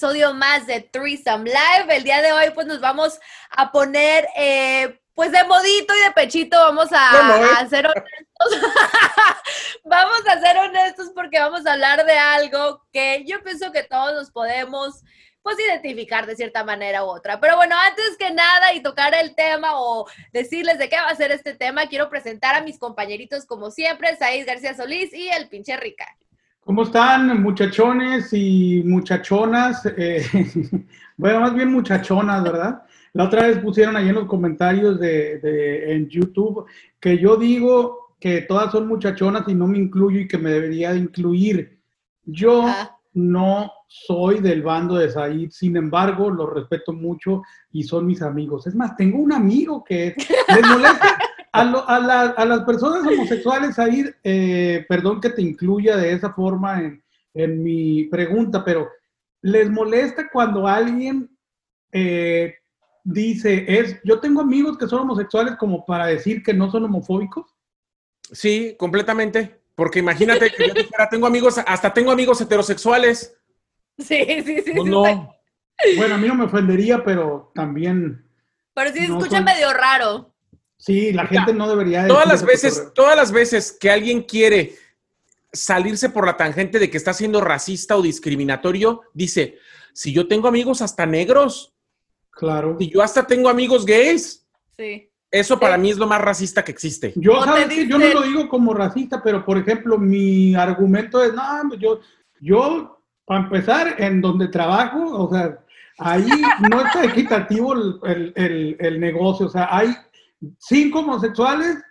episodio más de Threesome Live. El día de hoy pues nos vamos a poner eh, pues de modito y de pechito, vamos a, a ser honestos. vamos a ser honestos porque vamos a hablar de algo que yo pienso que todos nos podemos pues identificar de cierta manera u otra. Pero bueno, antes que nada y tocar el tema o decirles de qué va a ser este tema, quiero presentar a mis compañeritos como siempre, Said García Solís y el pinche Rica. ¿Cómo están muchachones y muchachonas? Eh, bueno, más bien muchachonas, ¿verdad? La otra vez pusieron ahí en los comentarios de, en YouTube que yo digo que todas son muchachonas y no me incluyo y que me debería de incluir. Yo no soy del bando de Said, sin embargo, los respeto mucho y son mis amigos. Es más, tengo un amigo que les molesta. A, las personas homosexuales, Said, eh, perdón que te incluya de esa forma en, mi pregunta, pero ¿les molesta cuando alguien eh, dice, es, yo tengo amigos que son homosexuales como para decir que no son homofóbicos? Sí, completamente. Porque imagínate que yo dijera, tengo amigos, hasta tengo amigos heterosexuales. Sí, sí, sí. no. Bueno, a mí no me ofendería, pero también. Pero sí se escucha medio raro. Sí, la gente no debería. Todas las veces, todas las veces que alguien quiere salirse por la tangente de que está siendo racista o discriminatorio, dice: si yo tengo amigos hasta negros. Claro. Y yo hasta tengo amigos gays. Sí. Eso para mí es lo más racista que existe. Yo, ¿sabes que yo no lo digo como racista, pero por ejemplo, mi argumento es, no, yo, yo, para empezar, en donde trabajo, o sea, ahí no está equitativo el, el, el, negocio, o sea, hay cinco homosexuales,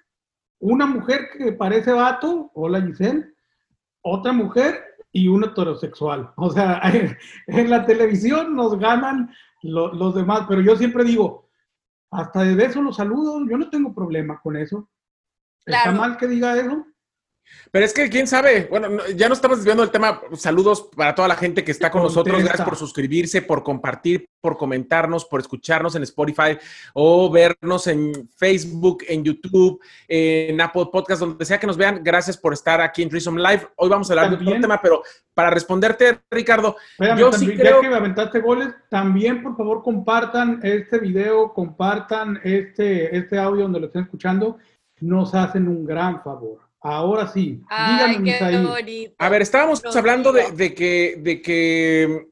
una mujer que parece vato, hola Giselle, otra mujer y un heterosexual. O sea, en la televisión nos ganan los demás, pero yo siempre digo, hasta de eso los saludo, yo no tengo problema con eso. ¿Está mal que diga eso? Pero es que quién sabe, bueno, ya no estamos desviando el tema. Saludos para toda la gente que está con nosotros. Gracias por suscribirse, por compartir, por comentarnos, por escucharnos en Spotify o vernos en Facebook, en YouTube, en Apple Podcast, donde sea que nos vean. Gracias por estar aquí en Threesome Live. Hoy vamos a hablar de un tema, pero para responderte, Ricardo, yo sí creo... que me aventaste goles, también por favor compartan este video, compartan este, este audio donde lo estén escuchando. Nos hacen un gran favor. Ahora sí. Ay, qué A ver, estábamos hablando de, que, de que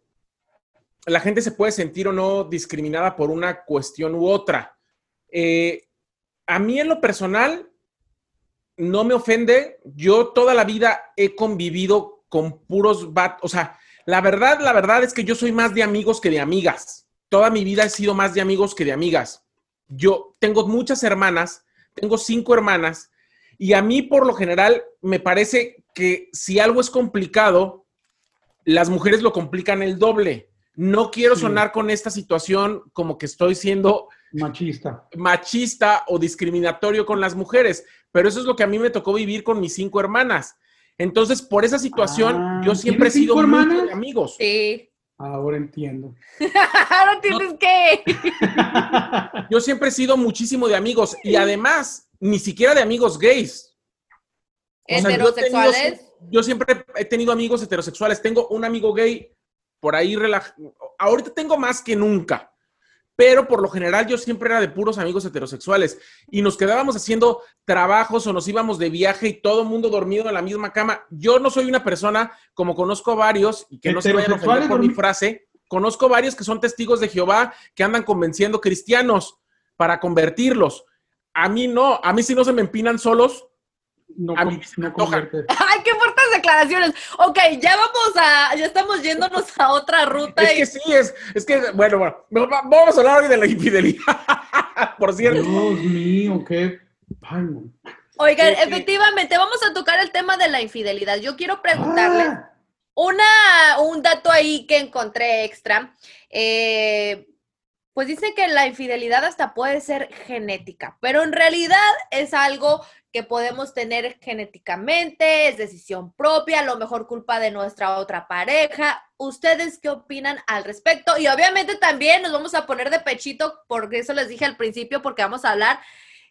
la gente se puede sentir o no discriminada por una cuestión u otra. Eh, a mí en lo personal no me ofende. Yo toda la vida he convivido con puros bat, o sea, la verdad, la verdad es que yo soy más de amigos que de amigas. Toda mi vida he sido más de amigos que de amigas. Yo tengo muchas hermanas, tengo cinco hermanas y a mí, por lo general, me parece que si algo es complicado, las mujeres lo complican el doble. No quiero sonar con esta situación como que estoy siendo machista. Machista o discriminatorio con las mujeres, pero eso es lo que a mí me tocó vivir con mis cinco hermanas. Entonces, por esa situación, ah, yo siempre he sido hermanas? amigos. Sí. Ahora entiendo. Ahora tienes que. yo siempre he sido muchísimo de amigos y además ni siquiera de amigos gays. ¿Heterosexuales? yo, siempre he tenido amigos heterosexuales. Tengo un amigo gay por ahí relajado. Ahorita tengo más que nunca. Pero por lo general yo siempre era de puros amigos heterosexuales y nos quedábamos haciendo trabajos o nos íbamos de viaje y todo el mundo dormido en la misma cama. Yo no soy una persona, como conozco varios, y que no se vayan a ofender por mi frase, conozco varios que son testigos de Jehová que andan convenciendo cristianos para convertirlos. A mí no, a mí si no se me empinan solos, no, a mí me Ay, qué fuertes declaraciones. Ok, ya vamos a, ya estamos yéndonos a otra ruta. Es que sí, es, es que, bueno, bueno, vamos a hablar hoy de la infidelidad, por cierto. Dios mío, qué... Oigan, efectivamente, vamos a tocar el tema de la infidelidad. Yo quiero preguntarles ah. una, un dato ahí que encontré extra. Eh, pues dice que la infidelidad hasta puede ser genética, pero en realidad es algo que podemos tener genéticamente, es decisión propia, a lo mejor culpa de nuestra otra pareja. ¿Ustedes qué opinan al respecto? Y obviamente también nos vamos a poner de pechito, porque eso les dije al principio, porque vamos a hablar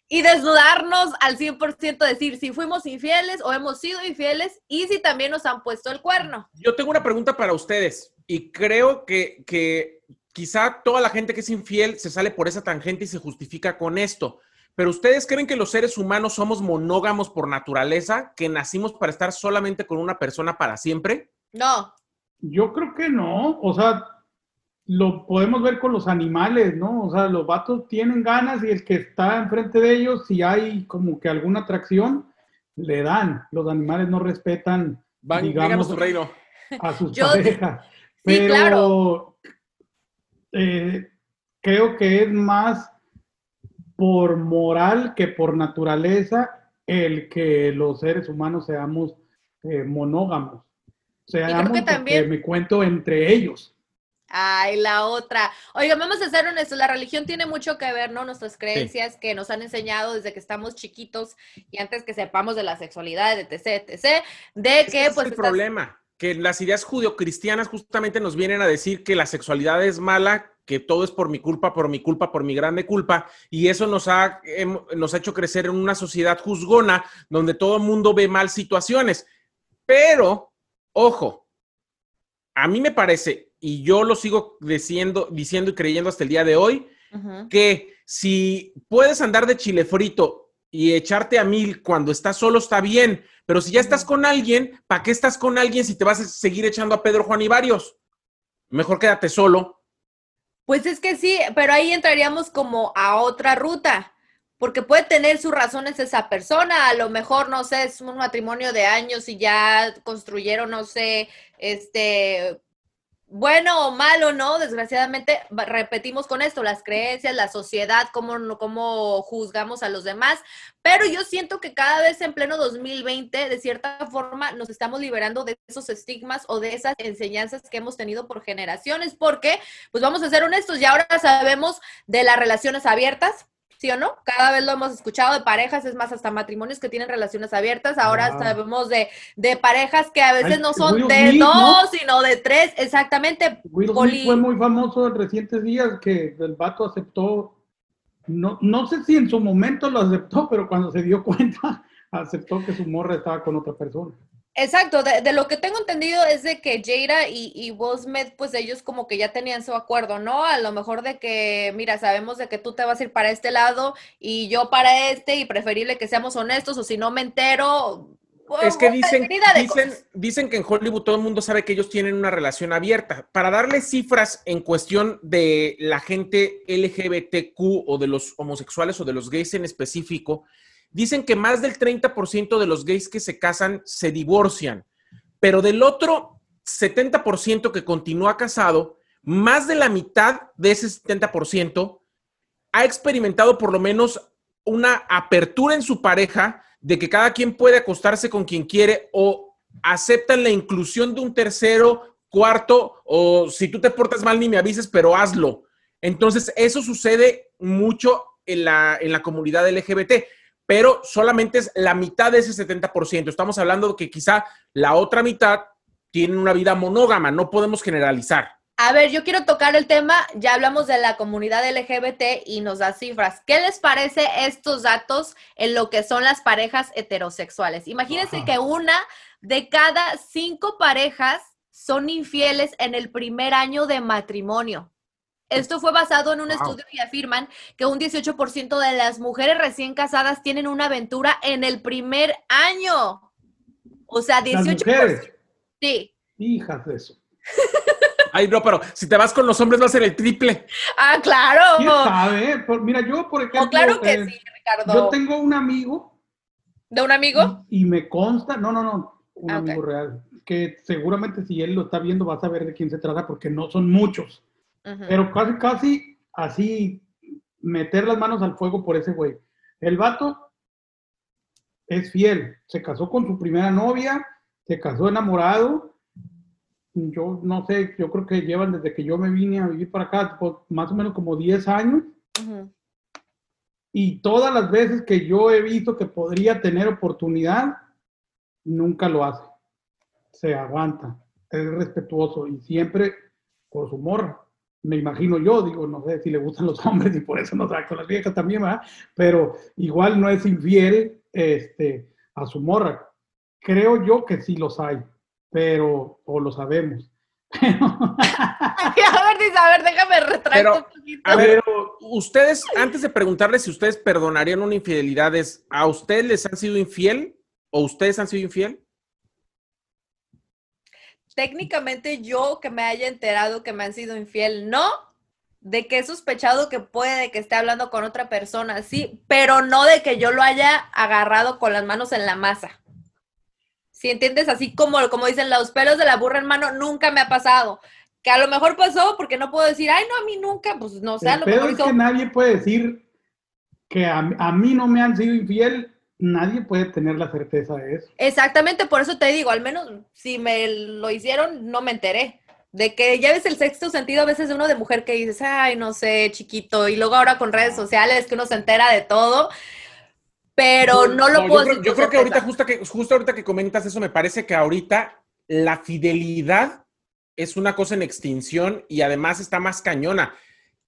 y desnudarnos al 100%, decir si fuimos infieles o hemos sido infieles y si también nos han puesto el cuerno. Yo tengo una pregunta para ustedes y creo que, que quizá toda la gente que es infiel se sale por esa tangente y se justifica con esto. Pero ustedes creen que los seres humanos somos monógamos por naturaleza, que nacimos para estar solamente con una persona para siempre? No. Yo creo que no. O sea, lo podemos ver con los animales, ¿no? O sea, los vatos tienen ganas y el que está enfrente de ellos, si hay como que alguna atracción, le dan. Los animales no respetan, Van, digamos, su reino. a sus parejas. Pero claro. Eh, creo que es más por moral que por naturaleza el que los seres humanos seamos eh, monógamos. Seamos que me cuento entre ellos. Ay, la otra. Oiga, vamos a ser honestos, la religión tiene mucho que ver, ¿no? Nuestras creencias que nos han enseñado desde que estamos chiquitos y antes que sepamos de la sexualidad, etc., etc., de que, pues... Es el problema, que las ideas judio-cristianas justamente nos vienen a decir que la sexualidad es mala, que todo es por mi culpa, por mi culpa, por mi grande culpa, y eso nos ha, nos ha hecho crecer en una sociedad juzgona donde todo el mundo ve mal situaciones. Pero, ojo, a mí me parece y yo lo sigo diciendo, diciendo y creyendo hasta el día de hoy, que si puedes andar de chile frito y echarte a mil cuando estás solo está bien, pero si ya estás con alguien, ¿para qué estás con alguien si te vas a seguir echando a Pedro, Juan y varios? Mejor quédate solo. Pues es que sí, pero ahí entraríamos como a otra ruta, porque puede tener sus razones esa persona, a lo mejor, no sé, es un matrimonio de años y ya construyeron, no sé, este, bueno o malo, ¿no? Desgraciadamente, repetimos con esto, las creencias, la sociedad, cómo, cómo juzgamos a los demás, pero yo siento que cada vez en pleno 2020, de cierta forma, nos estamos liberando de esos estigmas o de esas enseñanzas que hemos tenido por generaciones, porque, pues vamos a ser honestos, ya ahora sabemos de las relaciones abiertas, ¿sí o no? Cada vez lo hemos escuchado de parejas, es más, hasta matrimonios que tienen relaciones abiertas. Ahora sabemos de, de, parejas que a veces no son de dos, sino de tres, exactamente. Will fue muy famoso en recientes días que el vato aceptó, no, no sé si en su momento lo aceptó, pero cuando se dio cuenta, aceptó que su morra estaba con otra persona. Exacto, de, lo que tengo entendido es de que Jada y, y Will Smith, pues ellos como que ya tenían su acuerdo, ¿no? A lo mejor de que, mira, sabemos de que tú te vas a ir para este lado y yo para este y preferible que seamos honestos o si no me entero. Es que dicen, dicen, dicen que en Hollywood todo el mundo sabe que ellos tienen una relación abierta. Para darle cifras en cuestión de la gente LGBTQ o de los homosexuales o de los gays en específico, dicen que más del 30% de los gays que se casan se divorcian, pero del otro 70% que continúa casado, más de la mitad de ese 70% ha experimentado por lo menos una apertura en su pareja de que cada quien puede acostarse con quien quiere o aceptan la inclusión de un tercero, cuarto, o si tú te portas mal ni me avises, pero hazlo. Entonces, eso sucede mucho en la, en la comunidad LGBT pero solamente es la mitad de ese 70%. Estamos hablando de que quizá la otra mitad tiene una vida monógama, no podemos generalizar. A ver, yo quiero tocar el tema, ya hablamos de la comunidad LGBT y nos da cifras. ¿Qué les parece estos datos en lo que son las parejas heterosexuales? Imagínense que una de cada cinco parejas son infieles en el primer año de matrimonio. Esto fue basado en un estudio y afirman que un 18% de las mujeres recién casadas tienen una aventura en el primer año. O sea, 18%. Sí. Hijas de eso. Ay, no, pero si te vas con los hombres va a ser el triple. Ah, claro. ¿Quién sabe? mira, yo, por ejemplo. claro que eh, sí, Ricardo. Yo tengo un amigo. ¿De un amigo? Y, me consta, no, no, no, un ah, amigo real, que seguramente si él lo está viendo va a saber de quién se trata porque no son muchos. Pero casi, casi así meter las manos al fuego por ese güey. El vato es fiel, se casó con su primera novia, se casó enamorado. Yo no sé, yo creo que llevan desde que yo me vine a vivir para acá, más o menos como 10 años. Y todas las veces que yo he visto que podría tener oportunidad, nunca lo hace. Se aguanta, es respetuoso y siempre por su morra me imagino yo, digo, no sé si le gustan los hombres y por eso no da con las viejas también, ¿verdad? Pero igual no es infiel este, a su morra. Creo yo que sí los hay, pero, o lo sabemos. a ver, a ver, déjame retractar un poquito. A ver, ustedes, antes de preguntarles si ustedes perdonarían una infidelidad, ¿a ustedes les han sido infiel o ustedes han sido infiel? Técnicamente yo que me haya enterado que me han sido infiel, no, de que he sospechado que puede que esté hablando con otra persona, sí, pero no de que yo lo haya agarrado con las manos en la masa. Si entiendes, así como, como dicen los pelos de la burra en mano, nunca me ha pasado. Que a lo mejor pasó porque no puedo decir, ay, no, a mí nunca, pues no sé, a lo mejor. Es que nadie puede decir que a, a mí no me han sido infiel nadie puede tener la certeza de eso. Exactamente, por eso te digo, al menos si me lo hicieron, no me enteré. De que ya ves el sexto sentido a veces de uno de mujer que dices, ay, no sé, chiquito, y luego ahora con redes sociales que uno se entera de todo, pero no, lo puedo yo Creo, yo creo que ahorita, justo, que, justo ahorita que comentas eso, me parece que ahorita la fidelidad es una cosa en extinción y además está más cañona.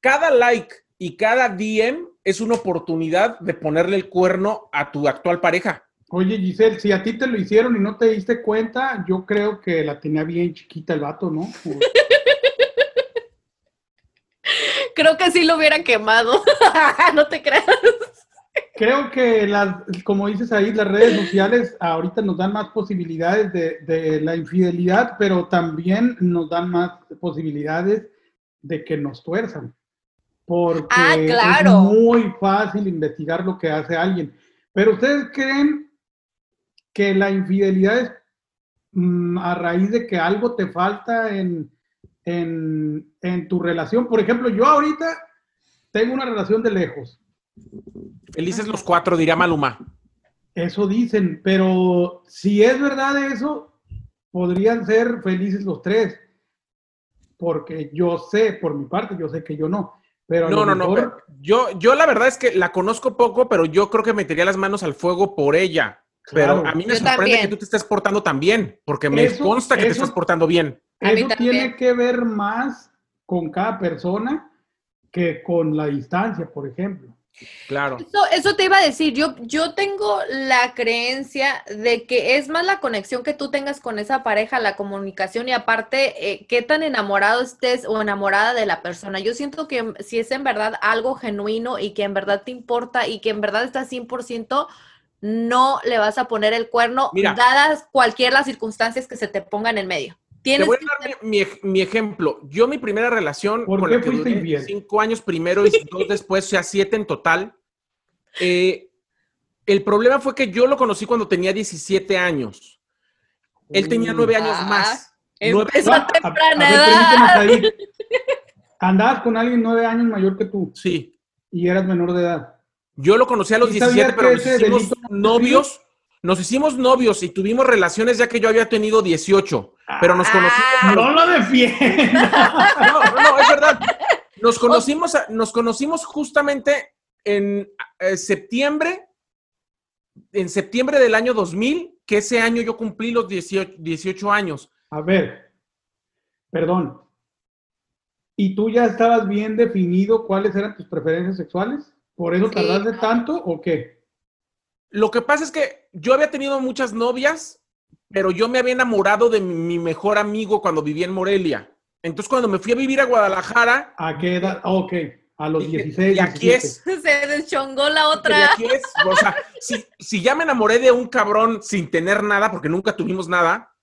Cada like y cada DM es una oportunidad de ponerle el cuerno a tu actual pareja. Oye, Giselle, si a ti te lo hicieron y no te diste cuenta, yo creo que la tenía bien chiquita el vato, ¿no? creo que sí lo hubiera quemado. no te creas. Creo que, las, como dices ahí, las redes sociales ahorita nos dan más posibilidades de, de la infidelidad, pero también nos dan más posibilidades de que nos tuerzan porque ah, es muy fácil investigar lo que hace alguien. Pero ustedes creen que la infidelidad es mm, a raíz de que algo te falta en, en, tu relación. Por ejemplo, yo ahorita tengo una relación de lejos. Felices los cuatro, diría Maluma. Eso dicen, pero si es verdad eso, podrían ser felices los tres. Porque yo sé, por mi parte, yo sé que yo no no, no, no. yo, yo la verdad es que la conozco poco, pero yo creo que metería las manos al fuego por ella. Pero a mí me sorprende que tú te estés portando tan bien, porque me consta que te estás portando bien. Eso tiene que ver más con cada persona que con la distancia, por ejemplo. Claro. Eso, te iba a decir, yo, yo tengo la creencia de que es más la conexión que tú tengas con esa pareja, la comunicación y aparte, eh, qué tan enamorado estés o enamorada de la persona. Yo siento que si es en verdad algo genuino y que en verdad te importa y que en verdad estás 100%, no le vas a poner el cuerno, dadas cualquier las circunstancias que se te pongan en medio. Te voy a dar mi, ejemplo. Yo mi primera relación con la que duré cinco años primero y dos después, o sea, siete en total. Eh, el problema fue que yo lo conocí cuando tenía 17 años. Él tenía nueve años ah, más. Nueve a temprana Andabas con alguien nueve años mayor que tú. Sí. Y eras menor de edad. Yo lo conocí a los 17, pero nos hicimos novios. Nos hicimos novios y tuvimos relaciones ya que yo había tenido 18 pero nos conocimos. Ah, no lo defienda. No, no, es verdad. Nos conocimos, nos conocimos justamente en eh, septiembre, en septiembre del año 2000, que ese año yo cumplí los 18, años. A ver, perdón. ¿Y tú ya estabas bien definido cuáles eran tus preferencias sexuales? ¿Por eso tardaste tanto o qué? Lo que pasa es que yo había tenido muchas novias pero yo me había enamorado de mi mejor amigo cuando vivía en Morelia. Entonces, cuando me fui a vivir a Guadalajara. ¿A qué edad? Ah, ok, a los 16. Y aquí es. Se deschongó la otra. Y aquí es. O sea, si, ya me enamoré de un cabrón sin tener nada, porque nunca tuvimos nada,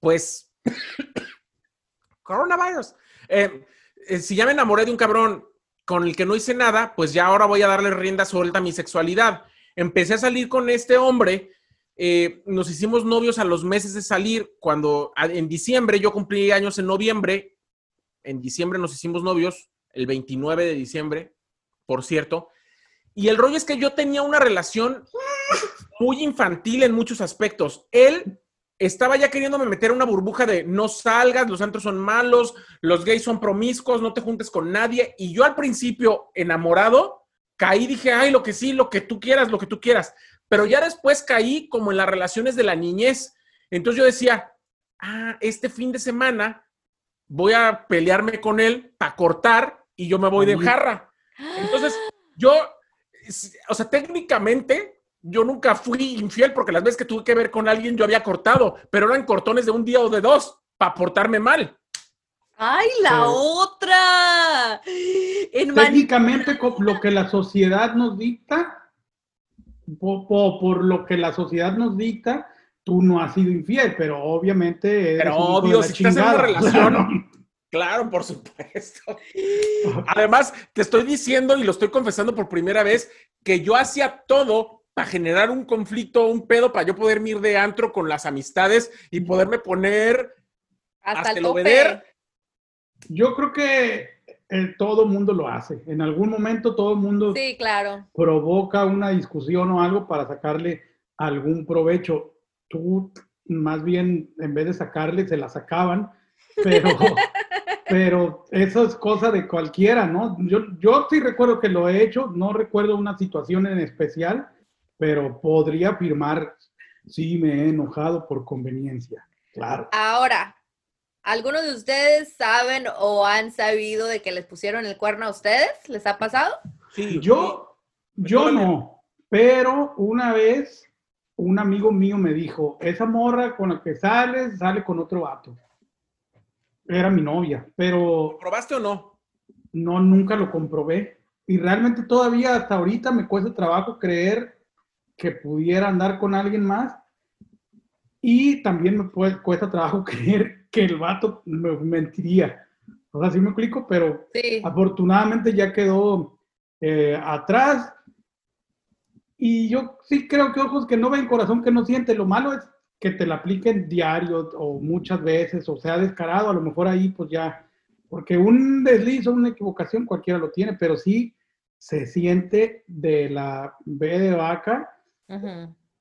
pues. Coronavirus. Eh, eh, si ya me enamoré de un cabrón con el que no hice nada, pues ya ahora voy a darle rienda suelta a mi sexualidad. Empecé a salir con este hombre eh, nos hicimos novios a los meses de salir, cuando en diciembre, yo cumplí años en noviembre, en diciembre nos hicimos novios, el 29 de diciembre, por cierto, y el rollo es que yo tenía una relación muy infantil en muchos aspectos. Él estaba ya queriéndome meter una burbuja de no salgas, los antros son malos, los gays son promiscuos, no te juntes con nadie. Y yo al principio, enamorado, caí, dije, ay, lo que sí, lo que tú quieras, lo que tú quieras pero ya después caí como en las relaciones de la niñez. Entonces yo decía, ah, este fin de semana voy a pelearme con él para cortar y yo me voy de jarra. Entonces, yo, o sea, técnicamente yo nunca fui infiel porque las veces que tuve que ver con alguien yo había cortado, pero eran cortones de un día o de dos para portarme mal. ¡Ay, la otra! Técnicamente, lo que la sociedad nos dicta, por, lo que la sociedad nos dicta, tú no has sido infiel, pero obviamente. pero obvio, si estás en una relación. Claro, por supuesto. Además, te estoy diciendo y lo estoy confesando por primera vez que yo hacía todo para generar un conflicto, un pedo, para yo poder ir de antro con las amistades y poderme poner hasta, el obeder. Yo creo que eh, todo mundo lo hace. En algún momento todo el mundo sí, claro. provoca una discusión o algo para sacarle algún provecho. Tú, más bien, en vez de sacarle, se la sacaban, pero pero eso es cosa de cualquiera, ¿no? Yo, yo sí recuerdo que lo he hecho, no recuerdo una situación en especial, pero podría afirmar, sí me he enojado por conveniencia, claro. Ahora, ¿algunos de ustedes saben o han sabido de que les pusieron el cuerno a ustedes? ¿Les ha pasado? Sí, yo, yo no, pero una vez un amigo mío me dijo, esa morra con la que sales, sale con otro vato era mi novia, pero... ¿Lo probaste o no? No, nunca lo comprobé. Y realmente todavía hasta ahorita me cuesta trabajo creer que pudiera andar con alguien más. Y también me cuesta trabajo creer que el vato me mentiría. O sea, sí me explico, pero afortunadamente ya quedó eh, atrás. Y yo sí creo que ojos que no ven, corazón que no siente. Lo malo es que te la apliquen diario o muchas veces o sea descarado, a lo mejor ahí pues ya, porque un desliz o una equivocación cualquiera lo tiene, pero sí se siente de la B de vaca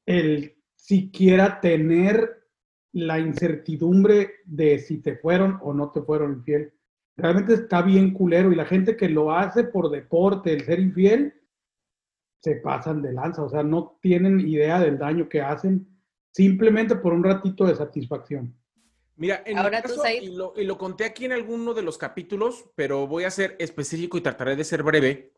el siquiera tener la incertidumbre de si te fueron o no te fueron infiel. Realmente está bien culero y la gente que lo hace por deporte, el ser infiel, se pasan de lanza, o sea, no tienen idea del daño que hacen simplemente por un ratito de satisfacción. Mira, en Ahora caso, y, lo, y lo conté aquí en alguno de los capítulos, pero voy a ser específico y trataré de ser breve.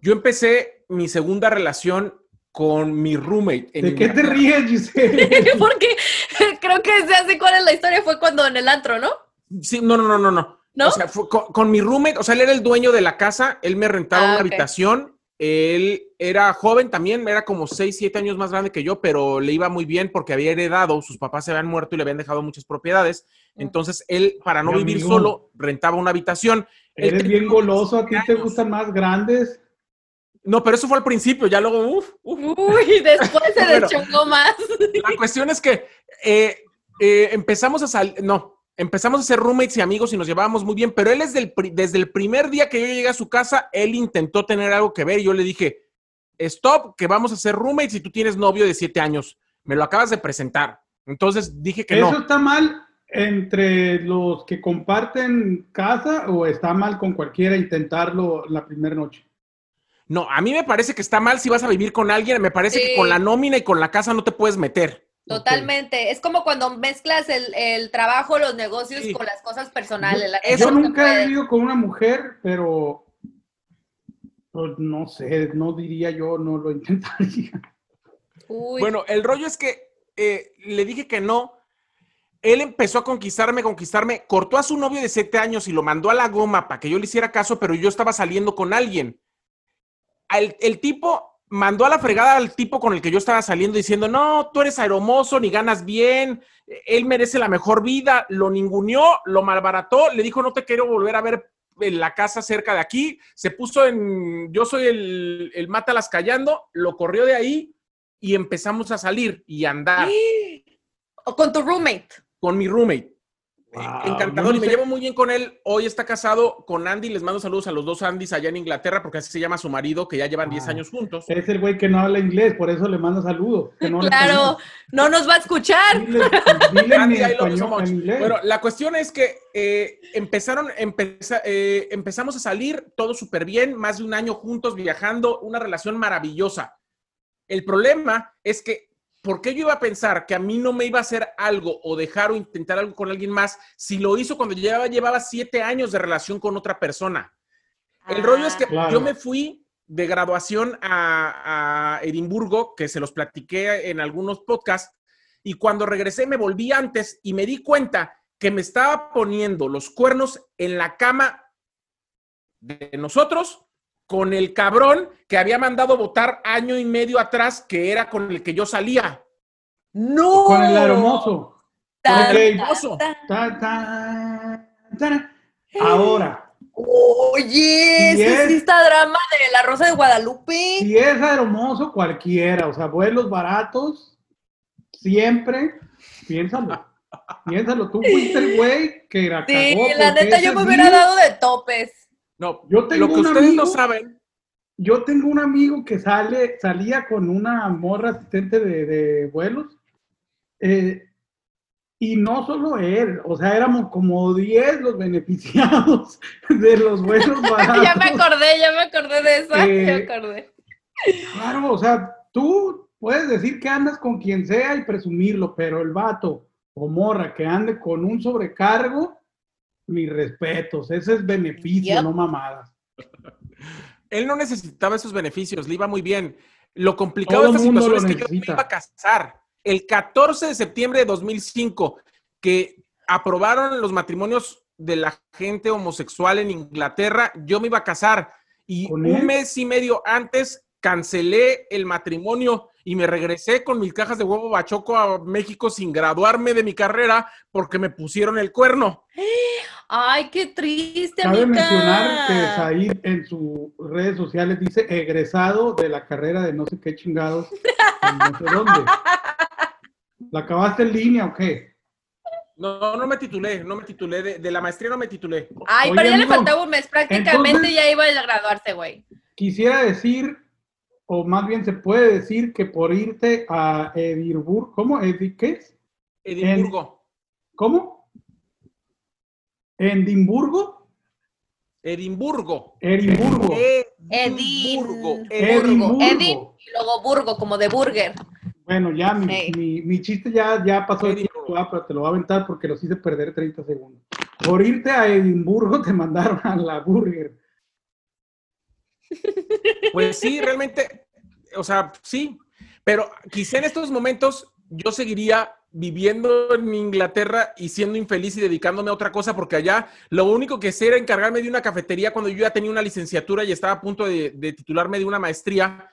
Yo empecé mi segunda relación con mi roommate. ¿De qué te ríes, Giselle? Porque creo que se hace cuál es la historia, fue cuando en el antro, ¿no? Sí, no, no, no, no, no. ¿No? O sea, con, mi roommate, o sea, él era el dueño de la casa, él me rentaba ah, una habitación él era joven también, era como 6, 7 años más grande que yo, pero le iba muy bien porque había heredado, sus papás se habían muerto y le habían dejado muchas propiedades. Mm. Entonces, él, para no vivir solo, rentaba una habitación. Eres bien goloso, ¿a ti te gustan más grandes? No, pero eso fue al principio, ya luego, uff. Uy, después se deschongó más. La cuestión es que eh, eh, empezamos a salir, no, empezamos a ser roommates y amigos y nos llevábamos muy bien, pero él es del, desde el primer día que yo llegué a su casa, él intentó tener algo que ver y yo le dije, stop, que vamos a ser roommates y tú tienes novio de siete años, me lo acabas de presentar. Entonces dije que no. ¿Eso está mal entre los que comparten casa o está mal con cualquiera intentarlo la primera noche? No, a mí me parece que está mal si vas a vivir con alguien, me parece que con la nómina y con la casa no te puedes meter. Totalmente. Es como cuando mezclas el, trabajo, los negocios con las cosas personales. Yo, nunca he vivido con una mujer, pero pues, no sé, no diría yo, no lo intentaría. Bueno, el rollo es que eh, le dije que no. Él empezó a conquistarme, conquistarme, cortó a su novio de siete años y lo mandó a la goma para que yo le hiciera caso, pero yo estaba saliendo con alguien. el tipo mandó a la fregada al tipo con el que yo estaba saliendo diciendo, no, tú eres aeromoso, ni ganas bien, él merece la mejor vida, lo ninguneó, lo malbarató, le dijo, no te quiero volver a ver en la casa cerca de aquí, se puso en, yo soy el, el mátalas callando, lo corrió de ahí y empezamos a salir y andar. ¿O con tu roommate? Con mi roommate. Encantador y me llevo muy bien con él. Hoy está casado con Andy. Les mando saludos a los dos Andys allá en Inglaterra porque así se llama su marido, que ya llevan 10 ah, años juntos. Es el güey que no habla inglés, por eso le mando saludos. claro, no nos va a escuchar. bueno, la cuestión es que eh, empezaron, eh, empezamos a salir todo súper bien, más de un año juntos viajando, una relación maravillosa. El problema es que ¿por qué yo iba a pensar que a mí no me iba a hacer algo o dejar o intentar algo con alguien más si lo hizo cuando llevaba, llevaba siete años de relación con otra persona? El rollo es que Ah, yo me fui de graduación a, a Edimburgo, que se los platiqué en algunos podcasts, y cuando regresé me volví antes y me di cuenta que me estaba poniendo los cuernos en la cama de nosotros con el cabrón que había mandado votar año y medio atrás, que era con el que yo salía. ¡No! Con el hermoso. Ta, Ok. Hermoso. ta. Ta, ta, ta. Ahora, Oye, Si es- sí está drama de la Rosa de Guadalupe. si es hermoso, cualquiera, o sea, vuelos baratos, siempre, piénsalo. Piénsalo, tú fuiste el güey que la Sí, cagó la porque neta, yo me hubiera dado de topes. No, Yo tengo lo que un ustedes amigo- no saben, Yo tengo un amigo que sale, salía con una morra asistente de, de vuelos, eh, y no solo él, o sea, éramos como 10 los beneficiados de los vuelos baratos. ya me acordé, ya me acordé de eso. Eh, ya me acordé. Claro, o sea, tú puedes decir que andas con quien sea y presumirlo, pero el vato o morra que ande con un sobrecargo, mis respetos, ese es beneficio, Yep. no mamadas. él no necesitaba esos beneficios, le iba muy bien. Lo complicado Todo de esta situación es que yo me iba a casar el 14 de septiembre de 2005, que aprobaron los matrimonios de la gente homosexual en Inglaterra, yo me iba a casar y ¿Con un mes y medio antes cancelé el matrimonio y me regresé con mis cajas de huevo bachoco a México sin graduarme de mi carrera porque me pusieron el cuerno. Ay, qué triste, Cabe amiga. mencionar que Said en sus redes sociales dice egresado de la carrera de no sé qué chingados, en no sé dónde. ¿La acabaste en línea o qué? No, no me titulé, no me titulé, de, de la maestría no me titulé. Ay, Oye, pero ya le amigo, faltaba un mes. Prácticamente entonces- ya iba a graduarse, güey. Quisiera decir, o más bien se puede decir que por irte a Edimburgo, ¿cómo? Edi- ¿Qué es? Edimburgo. ¿Cómo? ¿Edimburgo? Edimburgo. Edimburgo. Edimburgo. Edimburgo. Edimburgo. Y luego Burgo, como de burger. Bueno, ya mi, mi- mi chiste ya, ya pasó Edimburgo. tiempo, ah, pero te lo voy a aventar porque los hice perder 30 segundos. Por irte a Edimburgo te mandaron a la burger. Pues sí, realmente, o sea, sí, pero quizá en estos momentos yo seguiría viviendo en Inglaterra y siendo infeliz y dedicándome a otra cosa, porque allá lo único que sé era encargarme de una cafetería cuando yo ya tenía una licenciatura y estaba a punto de, de titularme de una maestría.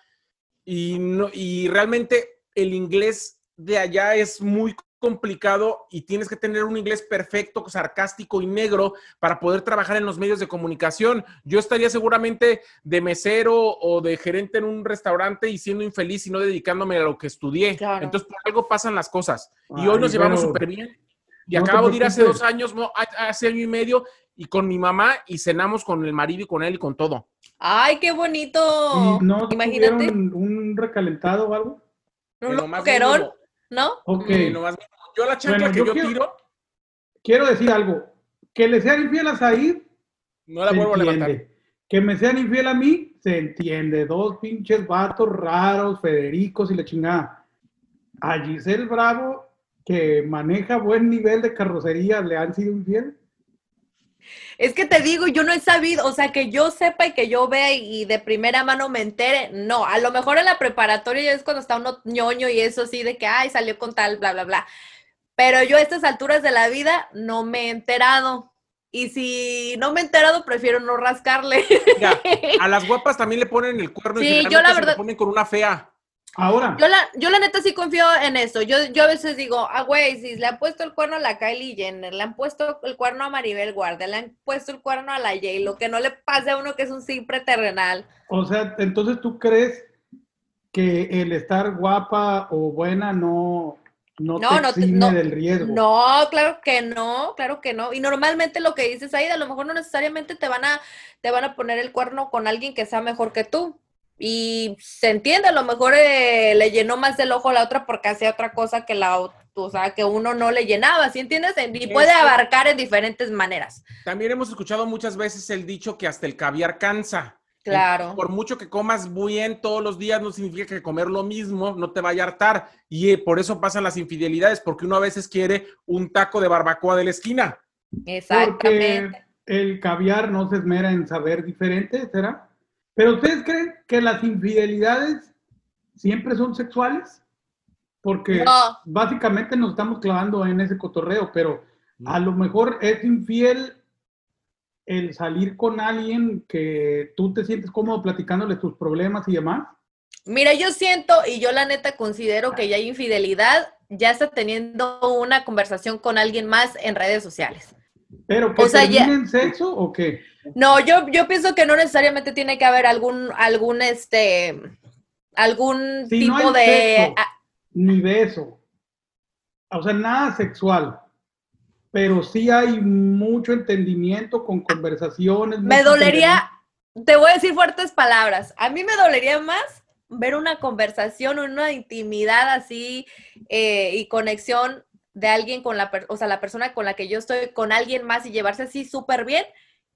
Y, no, y realmente el inglés de allá es muy complicado y tienes que tener un inglés perfecto, sarcástico y negro para poder trabajar en los medios de comunicación. Yo estaría seguramente de mesero o de gerente en un restaurante y siendo infeliz y no dedicándome a lo que estudié. Claro. Entonces, por algo pasan las cosas. Y hoy nos llevamos pero súper bien. Y no acabo de ir hace dos años, no, hace año y medio, y con mi mamá y cenamos con el marido y con él y con todo. Ay, qué bonito. ¿Y no Imagínate. un recalentado o algo? Un loquerón. ¿No? Ok. Eh, nomás yo la chancla Bueno, que yo yo, quiero- tiro, Quiero decir algo. Que le sean infiel a Said, no la se vuelvo a entiende. levantar. Que me sean infiel a mí, se entiende. Dos pinches vatos raros, Federicos y la chingada. A Giselle Bravo, que maneja buen nivel de carrocería, ¿le han sido infiel? Es que te digo, yo no he sabido, o sea, que yo sepa y que yo vea y, y de primera mano me entere, no, a lo mejor en la preparatoria ya es cuando está uno ñoño y eso sí, de que, ay, salió con tal, bla, bla, bla. Pero yo a estas alturas de la vida no me he enterado. Y si no me he enterado, prefiero no rascarle. Mira, a las guapas también le ponen el cuerno y Sí, yo generalmente la se verdad- ponen con una fea. Ahora, Yo la, yo la neta sí confío en eso. Yo, yo a veces digo, ah, güey, si le han puesto el cuerno a la Kylie Jenner, le han puesto el cuerno a Maribel Guardia, le han puesto el cuerno a la J, lo que no le pase a uno que es un simple terrenal. o sea, entonces tú crees que el estar guapa o buena no, no, No, te no te- exime no, del riesgo. No, claro que no, claro que no. Y normalmente lo que dices ahí, a lo mejor no necesariamente te van a, te van a poner el cuerno con alguien que sea mejor que tú. Y se entiende, a lo mejor eh, le llenó más el ojo a la otra porque hacía otra cosa que la, ot- o sea, que uno no le llenaba, ¿sí entiendes? Y puede abarcar en diferentes maneras. También hemos escuchado muchas veces el dicho que hasta el caviar cansa. Claro. por mucho que comas bien todos los días, no significa que comer lo mismo no te vaya a hartar. Y eh, por eso pasan las infidelidades, porque uno a veces quiere un taco de barbacoa de la esquina. Exactamente. Porque el caviar no se esmera en saber diferente, ¿será? Pero ¿ustedes creen que las infidelidades siempre son sexuales? Porque básicamente nos estamos clavando en ese cotorreo, pero a lo mejor es infiel el salir con alguien que tú te sientes cómodo platicándole tus problemas y demás? Mira, yo siento y yo la neta considero que ya hay infidelidad, ya está teniendo una conversación con alguien más en redes sociales. ¿Pero que o terminen sexo o qué? No, yo, yo pienso que no necesariamente tiene que haber algún, algún, este, algún tipo de... ni beso. O sea, nada sexual pero sí hay mucho entendimiento con conversaciones. Me dolería, te voy a decir fuertes palabras, a mí me dolería más ver una conversación, una intimidad así eh, y conexión de alguien con la, o sea, la persona con la que yo estoy, con alguien más y llevarse así súper bien,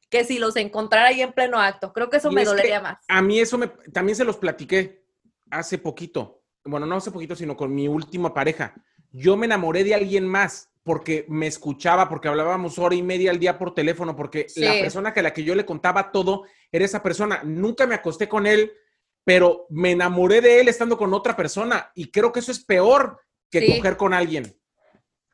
que si los encontrara ahí en pleno acto. Creo que eso me dolería más. A mí eso me, también se los platiqué hace poquito. Bueno, no hace poquito, sino con mi última pareja. Yo me enamoré de alguien más porque me escuchaba, porque hablábamos hora y media al día por teléfono, porque la persona que la que yo le contaba todo era esa persona. Nunca me acosté con él, pero me enamoré de él estando con otra persona y creo que eso es peor que coger con alguien.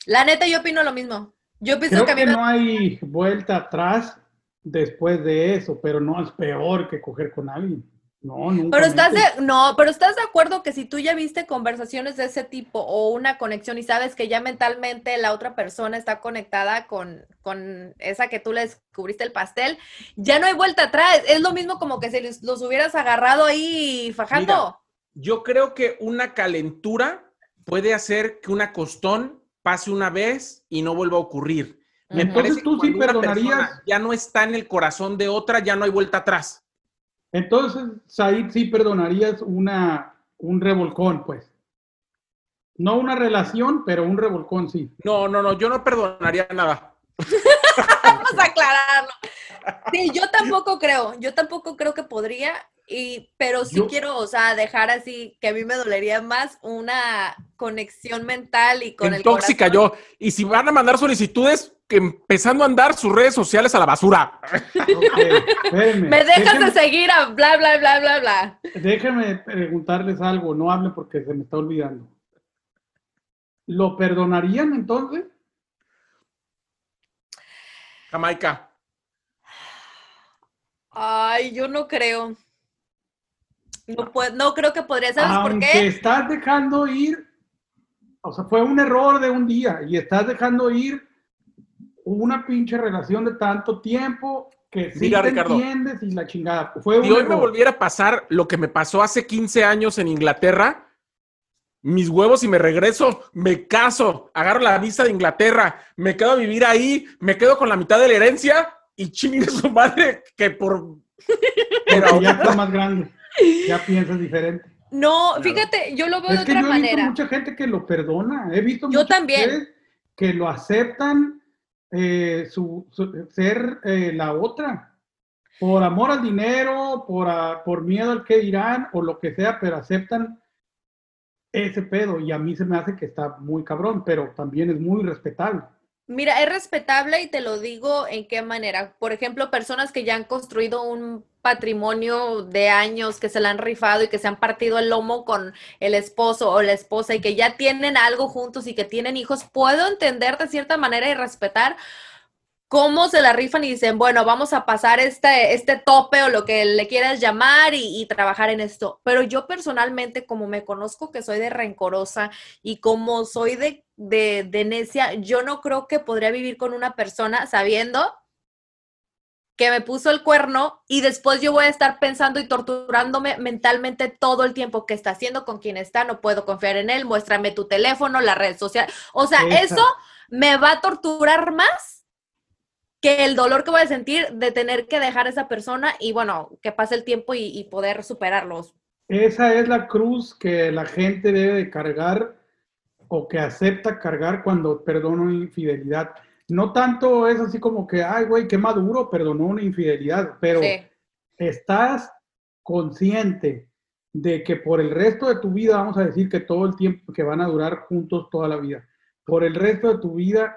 La neta, yo opino lo mismo. Yo pienso que, a mí no hay vuelta atrás después de eso, pero no es peor que coger con alguien. No, nunca. Pero estás de, no, pero estás de acuerdo que si tú ya viste conversaciones de ese tipo o una conexión y sabes que ya mentalmente la otra persona está conectada con, con esa que tú le descubriste el pastel, ya no hay vuelta atrás. Es lo mismo como que si los hubieras agarrado ahí fajando. yo creo que una calentura puede hacer que una costón pase una vez y no vuelva a ocurrir. Parece tú sí perdonarías. Ya no está en el corazón de otra, ya no hay vuelta atrás. Entonces, Said, sí perdonarías una, un revolcón, pues. No una relación, pero un revolcón, sí. No, no, no, yo no perdonaría nada. Vamos a aclararlo. Sí, yo tampoco creo, yo tampoco creo que podría, y, pero sí quiero, o sea, dejar así que a mí me dolería más una conexión mental y con el tóxica yo. Y si van a mandar solicitudes, que empezando a andar sus redes sociales a la basura. me dejas de seguir a bla, bla, bla, bla, bla. Déjenme preguntarles algo, no hable porque se me está olvidando. ¿Lo perdonarían entonces? Jamaica. Ay, yo no creo. No, no creo que podría, ¿sabes por qué? estás dejando ir, o sea, fue un error de un día y estás dejando ir una pinche relación de tanto tiempo que sí te entiendes y la chingada. Fue si hoy me volviera a pasar lo que me pasó hace 15 años en Inglaterra, mis huevos y me regreso, me caso, agarro la visa de Inglaterra, me quedo a vivir ahí, me quedo con la mitad de la herencia y chingue su madre que por... Pero ya está más grande, ya piensas diferente. No, fíjate, yo lo veo de otra yo he Visto mucha gente que lo perdona, he visto yo también que lo aceptan eh, su, ser eh, la otra. Por amor al dinero, por, por miedo al que dirán o lo que sea, pero aceptan ese pedo y a mí se me hace que está muy cabrón, pero también es muy respetable. Mira, es respetable y te lo digo en qué manera. Por ejemplo, personas que ya han construido un patrimonio de años, que se la han rifado y que se han partido el lomo con el esposo o la esposa y que ya tienen algo juntos y que tienen hijos, puedo entender de cierta manera y respetar cómo se la rifan y dicen, bueno, vamos a pasar este, este tope o lo que le quieras llamar y, trabajar en esto. Pero yo personalmente, como me conozco que soy de rencorosa y como soy de, de, de necia, yo no creo que podría vivir con una persona sabiendo que me puso el cuerno y después yo voy a estar pensando y torturándome mentalmente todo el tiempo que está haciendo, con quién está, no puedo confiar en él, muéstrame tu teléfono, la red social. O sea, eso me va a torturar más que el dolor que voy a sentir de tener que dejar a esa persona y bueno, que pase el tiempo y, poder superarlos. Esa es la cruz que la gente debe de cargar o que acepta cargar cuando perdona infidelidad. No tanto es así como que, ay, güey, qué maduro, perdonó una infidelidad, pero estás consciente de que por el resto de tu vida, vamos a decir que todo el tiempo que van a durar juntos toda la vida, por el resto de tu vida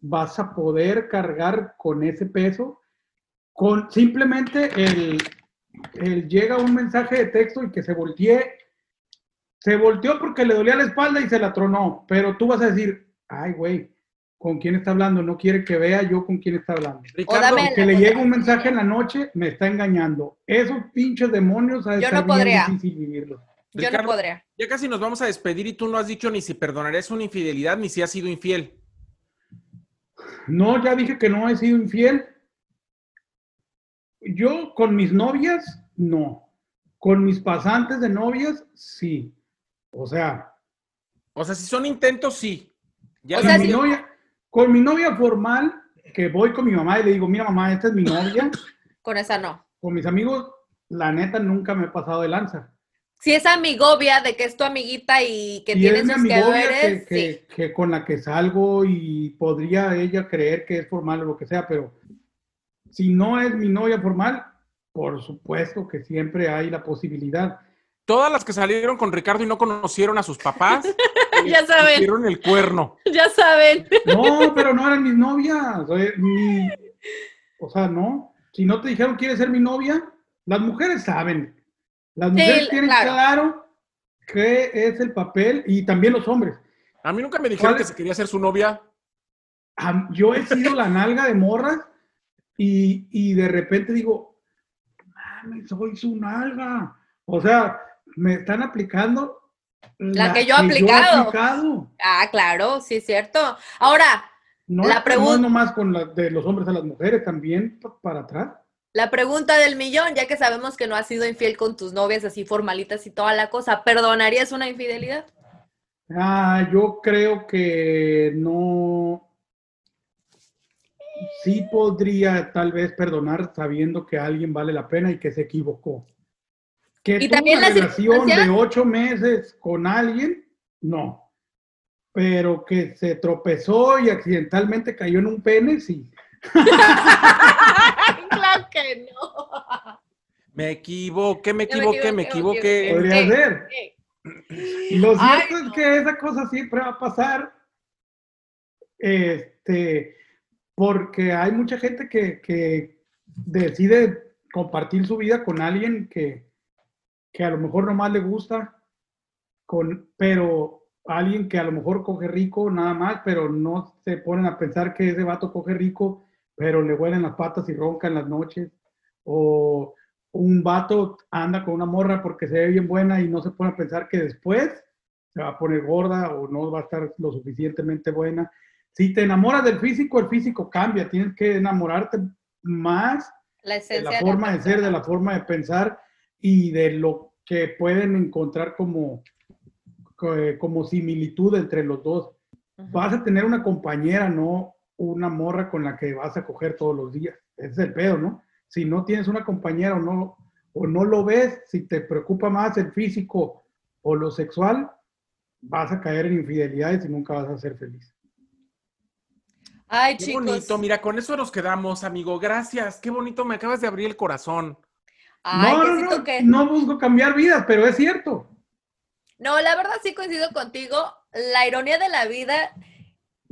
vas a poder cargar con ese peso, con simplemente el, el llega un mensaje de texto y que se voltee, se volteó porque le dolía la espalda y se la tronó, pero tú vas a decir, ay, güey, ¿con quién está hablando? No quiere que vea yo con quién está hablando. Ricardo, que le llegue un mensaje en la noche, me está engañando. Esos pinches demonios, a yo no podría. difícil vivirlos. yo no podría. Ya casi nos vamos a despedir y tú no has dicho ni si perdonarías una infidelidad ni si has sido infiel. No, ya dije que no he sido infiel. Yo con mis novias, no. Con mis pasantes de novias, sí. O sea. O sea, si son intentos, sí. Ya mi novia, con mi novia formal, que voy con mi mamá y le digo, mira mamá, esta es mi novia. con esa no. Con mis amigos, la neta, nunca me he pasado de lanza. Si es amigovia de que es tu amiguita y que tienes sus que, que, que, con la que salgo y podría ella creer que es formal o lo que sea, pero si no es mi novia formal, por supuesto que siempre hay la posibilidad. Todas las que salieron con Ricardo y no conocieron a sus papás, ya saben. Hicieron el cuerno. Ya saben. No, pero no eran mis novias. O sea, no. Si no te dijeron quieres ser mi novia, las mujeres saben. Las mujeres tienen claro. qué es el papel y también los hombres. A mí nunca me dijeron que se quería ser su novia. Yo he sido la nalga de morras y, y de repente digo, soy su nalga. O sea, me están aplicando la, que yo he aplicado. Ah, claro, sí es cierto. Ahora, la pregunta. No nomás con la, de los hombres a las mujeres, también para atrás. La pregunta del millón, ya que sabemos que no has sido infiel con tus novias así formalitas y toda la cosa, ¿perdonarías una infidelidad? Ah, yo creo que no. Sí podría tal vez perdonar sabiendo que alguien vale la pena y que se equivocó. Que y también una relación de ocho meses con alguien, no. Pero que se tropezó y accidentalmente cayó en un pene, sí. claro que no. Me equivoqué, me equivoqué, me equivoqué. Podría ser. Lo cierto es que esa cosa siempre va a pasar. Este, porque hay mucha gente que, que decide compartir su vida con alguien que, que a lo mejor nomás le gusta, con, pero alguien que a lo mejor coge rico nada más, pero no se ponen a pensar que ese vato coge rico, pero le huelen las patas y ronca en las noches. O un vato anda con una morra porque se ve bien buena y no se pone a pensar que después se va a poner gorda o no va a estar lo suficientemente buena. Si te enamoras del físico, el físico cambia. Tienes que enamorarte más de la forma de ser, de la forma de pensar y de lo que pueden encontrar como, eh, como similitud entre los dos. Vas a tener una compañera, no una morra con la que vas a coger todos los días. Ese es el pedo, ¿no? Si no tienes una compañera o no, o no lo ves, si te preocupa más el físico o lo sexual, vas a caer en infidelidades y nunca vas a ser feliz. Ay, Qué bonito, mira, con eso nos quedamos, amigo. Gracias. Qué bonito, me acabas de abrir el corazón no, no, no, busco cambiar vidas, pero es cierto. No, la verdad sí coincido contigo. La ironía de la vida,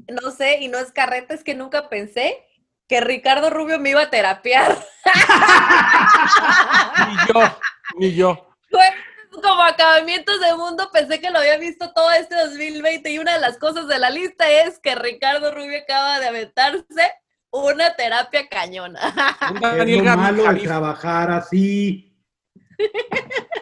no sé, y no es carreta, es que nunca pensé que Ricardo Rubio me iba a terapiar. ni yo, ni yo. como acabamientos de mundo, pensé que lo había visto todo este 2020 y una de las cosas de la lista es que Ricardo Rubio acaba de aventarse una terapia cañona. es lo malo de trabajar así.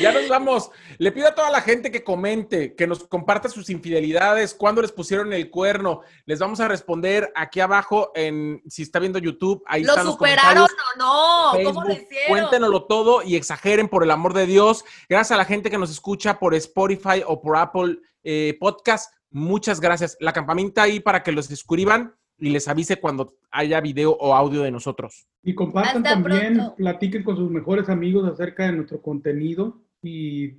Ya nos vamos. Le pido a toda la gente que comente, que nos comparta sus infidelidades, cuándo les pusieron el cuerno. Les vamos a responder aquí abajo en si está viendo YouTube. Ahí ¿Lo superaron o no? ¿Cómo lo hicieron? Cuéntenoslo todo y exageren por el amor de Dios. Gracias a la gente que nos escucha por Spotify o por Apple eh, Podcast. Muchas gracias. La campanita ahí para que los suscriban y les avise cuando haya video o audio de nosotros. Y compartan también, platiquen con sus mejores amigos acerca de nuestro contenido y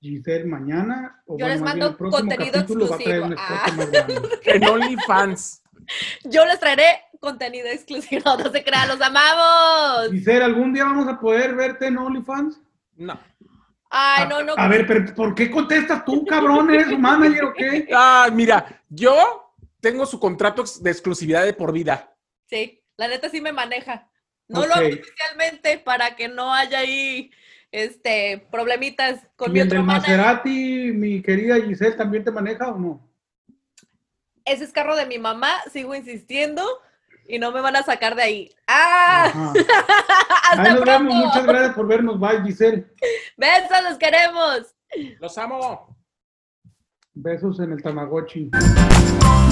Giselle mañana. O Yo les mando contenido exclusivo. Ah. en OnlyFans. Yo les traeré contenido exclusivo. No, se crea, los amamos. Giselle, ¿algún día vamos a poder verte en OnlyFans? No. Ay, no, no. A, ver, pero ¿por qué contestas tú, cabrón? ¿Eres manager o qué? Ah, mira, yo tengo su contrato de exclusividad de por vida. Sí, la neta sí me maneja. No lo hago oficialmente para que no haya ahí este problemitas con mi otro Maserati, mi querida Giselle, también te maneja o no? Ese es carro de mi mamá, sigo insistiendo y no me van a sacar de ahí. ¡Ah! Hasta nos Vemos. Muchas gracias por vernos. Bye, Giselle. Besos, los queremos. Los amo. Besos en el Tamagotchi.